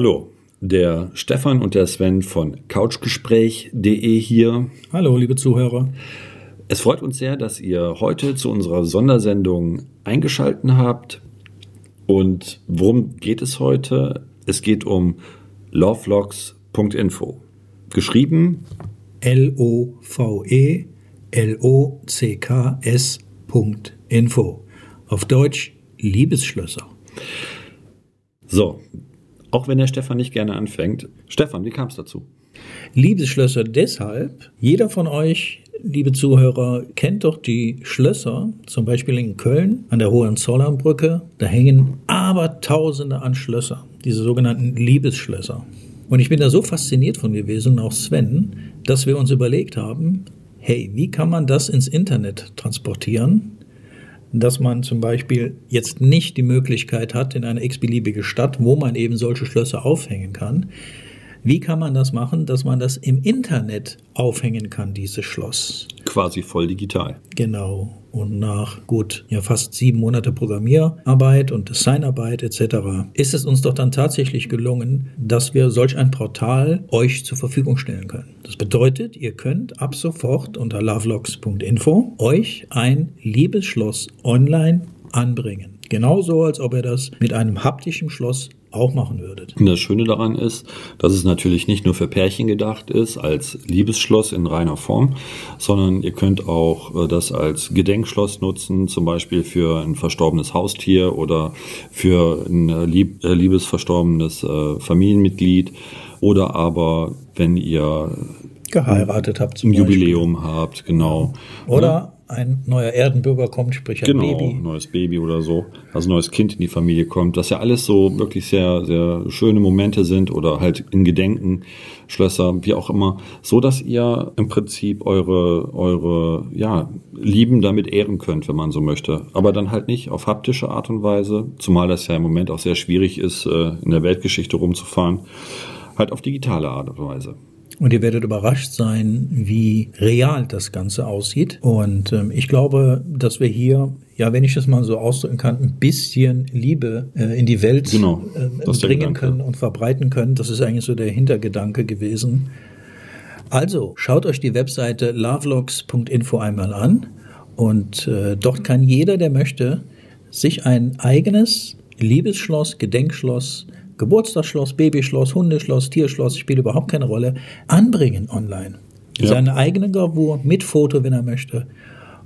Hallo, der Stefan und der Sven von couchgespräch.de hier. Hallo, liebe Zuhörer. Es freut uns sehr, dass ihr heute zu unserer Sondersendung eingeschalten habt. Und worum geht es heute? Es geht um lovelogs.info. Geschrieben L-O-V-E L-O-C-K-S.info. Auf Deutsch Liebesschlösser. So, auch wenn der Stefan nicht gerne anfängt. Stefan, wie kam es dazu? Liebesschlösser deshalb, jeder von euch, liebe Zuhörer, kennt doch die Schlösser, zum Beispiel in Köln an der Hohenzollernbrücke. Da hängen Abertausende an Schlösser, diese sogenannten Liebesschlösser. Und ich bin da so fasziniert von gewesen, auch Sven, dass wir uns überlegt haben, hey, wie kann man das ins Internet transportieren? Dass man zum Beispiel jetzt nicht die Möglichkeit hat in eine x-beliebige Stadt, wo man eben solche Schlösser aufhängen kann. Wie kann man das machen, dass man das im Internet aufhängen kann, dieses Schloss? Quasi voll digital. Genau. Und nach gut, ja fast sieben Monate Programmierarbeit und Designarbeit etc. ist es uns doch dann tatsächlich gelungen, dass wir solch ein Portal euch zur Verfügung stellen können. Das bedeutet, ihr könnt ab sofort unter lovelogs.info euch ein Liebesschloss online anbringen. Genauso, als ob ihr das mit einem haptischen Schloss auch machen würdet. Und das Schöne daran ist, dass es natürlich nicht nur für Pärchen gedacht ist, als Liebesschloss in reiner Form, sondern ihr könnt auch äh, das als Gedenkschloss nutzen, zum Beispiel für ein verstorbenes Haustier oder für ein äh, lieb, äh, liebesverstorbenes Familienmitglied oder aber wenn ihr geheiratet habt, zum ein Jubiläum habt, genau. Oder ein neuer Erdenbürger kommt, sprich ein genau, Baby. neues Baby oder so, also ein neues Kind in die Familie kommt, dass ja alles so wirklich sehr, sehr schöne Momente sind oder halt in Gedenken, Schlösser, wie auch immer, so dass ihr im Prinzip eure, eure, ja, Lieben damit ehren könnt, wenn man so möchte. Aber dann halt nicht auf haptische Art und Weise, zumal das ja im Moment auch sehr schwierig ist, äh, in der Weltgeschichte rumzufahren, halt auf digitale Art und Weise. Und ihr werdet überrascht sein, wie real das Ganze aussieht. Und ähm, ich glaube, dass wir hier, ja, wenn ich das mal so ausdrücken kann, ein bisschen Liebe äh, in die Welt genau, äh, bringen können und verbreiten können. Das ist eigentlich so der Hintergedanke gewesen. Also, schaut euch die Webseite lovelogs.info einmal an. Und äh, dort kann jeder, der möchte, sich ein eigenes Liebesschloss, Gedenkschloss, Geburtstagsschloss, Babyschloss, Hundeschloss, Tierschloss, spielt überhaupt keine Rolle, anbringen online. Ja. Seine eigene Gravur mit Foto, wenn er möchte.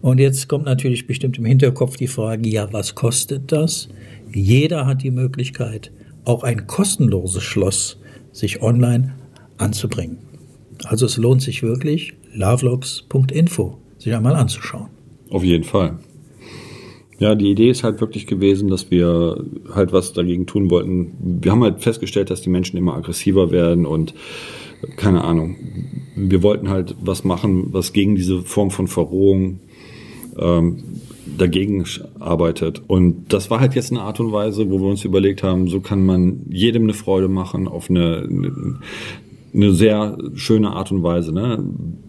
Und jetzt kommt natürlich bestimmt im Hinterkopf die Frage, ja, was kostet das? Jeder hat die Möglichkeit, auch ein kostenloses Schloss sich online anzubringen. Also es lohnt sich wirklich, lovelogs.info sich einmal anzuschauen. Auf jeden Fall. Ja, die Idee ist halt wirklich gewesen, dass wir halt was dagegen tun wollten. Wir haben halt festgestellt, dass die Menschen immer aggressiver werden und keine Ahnung. Wir wollten halt was machen, was gegen diese Form von Verrohung ähm, dagegen arbeitet. Und das war halt jetzt eine Art und Weise, wo wir uns überlegt haben, so kann man jedem eine Freude machen auf eine, eine sehr schöne Art und Weise. Ne?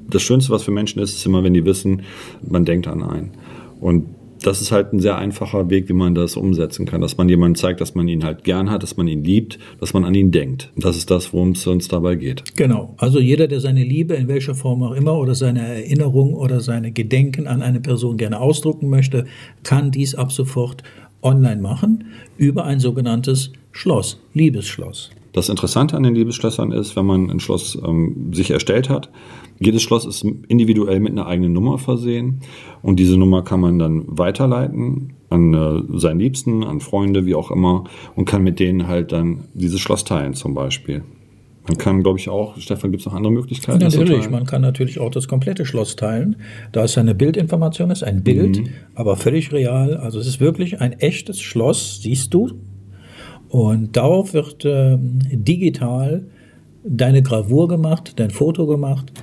Das Schönste, was für Menschen ist, ist immer, wenn die wissen, man denkt an einen. Und das ist halt ein sehr einfacher Weg, wie man das umsetzen kann. Dass man jemanden zeigt, dass man ihn halt gern hat, dass man ihn liebt, dass man an ihn denkt. Das ist das, worum es uns dabei geht. Genau. Also jeder, der seine Liebe in welcher Form auch immer oder seine Erinnerung oder seine Gedenken an eine Person gerne ausdrucken möchte, kann dies ab sofort online machen über ein sogenanntes Schloss, Liebesschloss. Das Interessante an den Liebesschlössern ist, wenn man ein Schloss ähm, sich erstellt hat, jedes Schloss ist individuell mit einer eigenen Nummer versehen und diese Nummer kann man dann weiterleiten an äh, seinen Liebsten, an Freunde, wie auch immer und kann mit denen halt dann dieses Schloss teilen zum Beispiel. Man kann, glaube ich, auch, Stefan, gibt es noch andere Möglichkeiten? Natürlich, man kann natürlich auch das komplette Schloss teilen. Da ist eine Bildinformation, ist ein Bild, mhm. aber völlig real. Also es ist wirklich ein echtes Schloss, siehst du, und darauf wird äh, digital deine Gravur gemacht, dein Foto gemacht.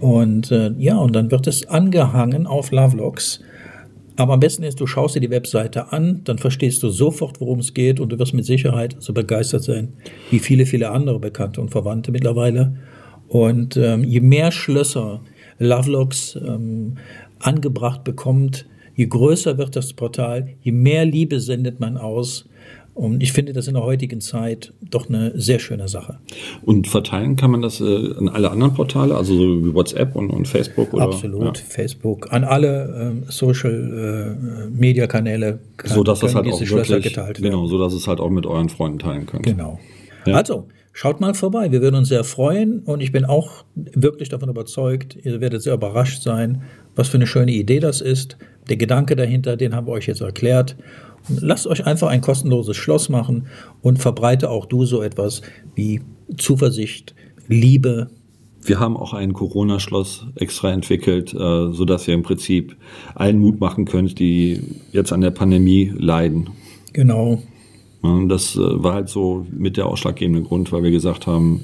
Und äh, ja, und dann wird es angehangen auf Lovelogs. Aber am besten ist, du schaust dir die Webseite an, dann verstehst du sofort, worum es geht und du wirst mit Sicherheit so begeistert sein, wie viele, viele andere Bekannte und Verwandte mittlerweile. Und ähm, je mehr Schlösser Lovelogs ähm, angebracht bekommt, je größer wird das Portal, je mehr Liebe sendet man aus Und ich finde das in der heutigen Zeit doch eine sehr schöne Sache. Und verteilen kann man das äh, an alle anderen Portale, also so wie WhatsApp und, und Facebook? Oder? Absolut, ja. Facebook, an alle ähm, Social-Media-Kanäle. Äh, so dass das halt auch wirklich, geteilt werden. Genau, so dass es halt auch mit euren Freunden teilen könnt. Genau. Ja. Also, schaut mal vorbei. Wir würden uns sehr freuen und ich bin auch wirklich davon überzeugt, ihr werdet sehr überrascht sein, was für eine schöne Idee das ist. Der Gedanke dahinter, den haben wir euch jetzt erklärt. Lasst euch einfach ein kostenloses Schloss machen und verbreite auch du so etwas wie Zuversicht, Liebe. Wir haben auch ein Corona-Schloss extra entwickelt, äh, sodass ihr im Prinzip allen Mut machen könnt, die jetzt an der Pandemie leiden. Genau. Das äh, war halt so mit der ausschlaggebende Grund, weil wir gesagt haben,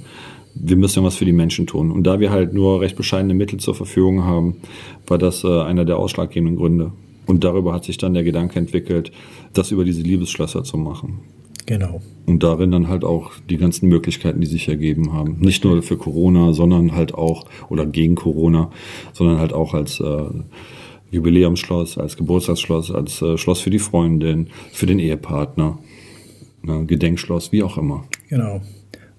wir müssen ja was für die Menschen tun. Und da wir halt nur recht bescheidene Mittel zur Verfügung haben, war das äh, einer der ausschlaggebenden Gründe. Und darüber hat sich dann der Gedanke entwickelt, das über diese Liebesschlösser zu machen. Genau. Und darin dann halt auch die ganzen Möglichkeiten, die sich ergeben haben. Nicht nur für Corona, sondern halt auch, oder gegen Corona, sondern halt auch als äh, Jubiläumsschloss, als Geburtstagsschloss, als äh, Schloss für die Freundin, für den Ehepartner, ne, Gedenkschloss, wie auch immer. Genau.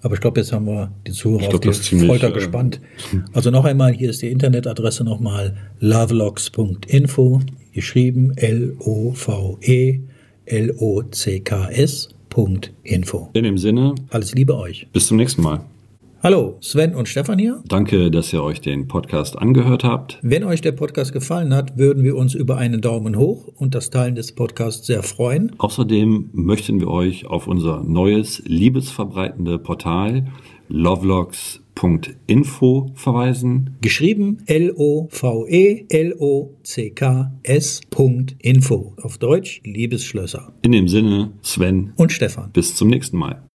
Aber ich glaube, jetzt haben wir die Zuhörer glaub, auf die Folter äh, gespannt. Also noch einmal, hier ist die Internetadresse nochmal lovelogs.info, geschrieben L-O-V-E L-O-C-K-S.info. In dem Sinne, alles Liebe euch. Bis zum nächsten Mal. Hallo, Sven und Stefan hier. Danke, dass ihr euch den Podcast angehört habt. Wenn euch der Podcast gefallen hat, würden wir uns über einen Daumen hoch und das Teilen des Podcasts sehr freuen. Außerdem möchten wir euch auf unser neues liebesverbreitende Portal lovelogs.info verweisen. Geschrieben L-O-V-E-L-O-C-K-S.info. Auf Deutsch Liebesschlösser. In dem Sinne, Sven und Stefan. Bis zum nächsten Mal.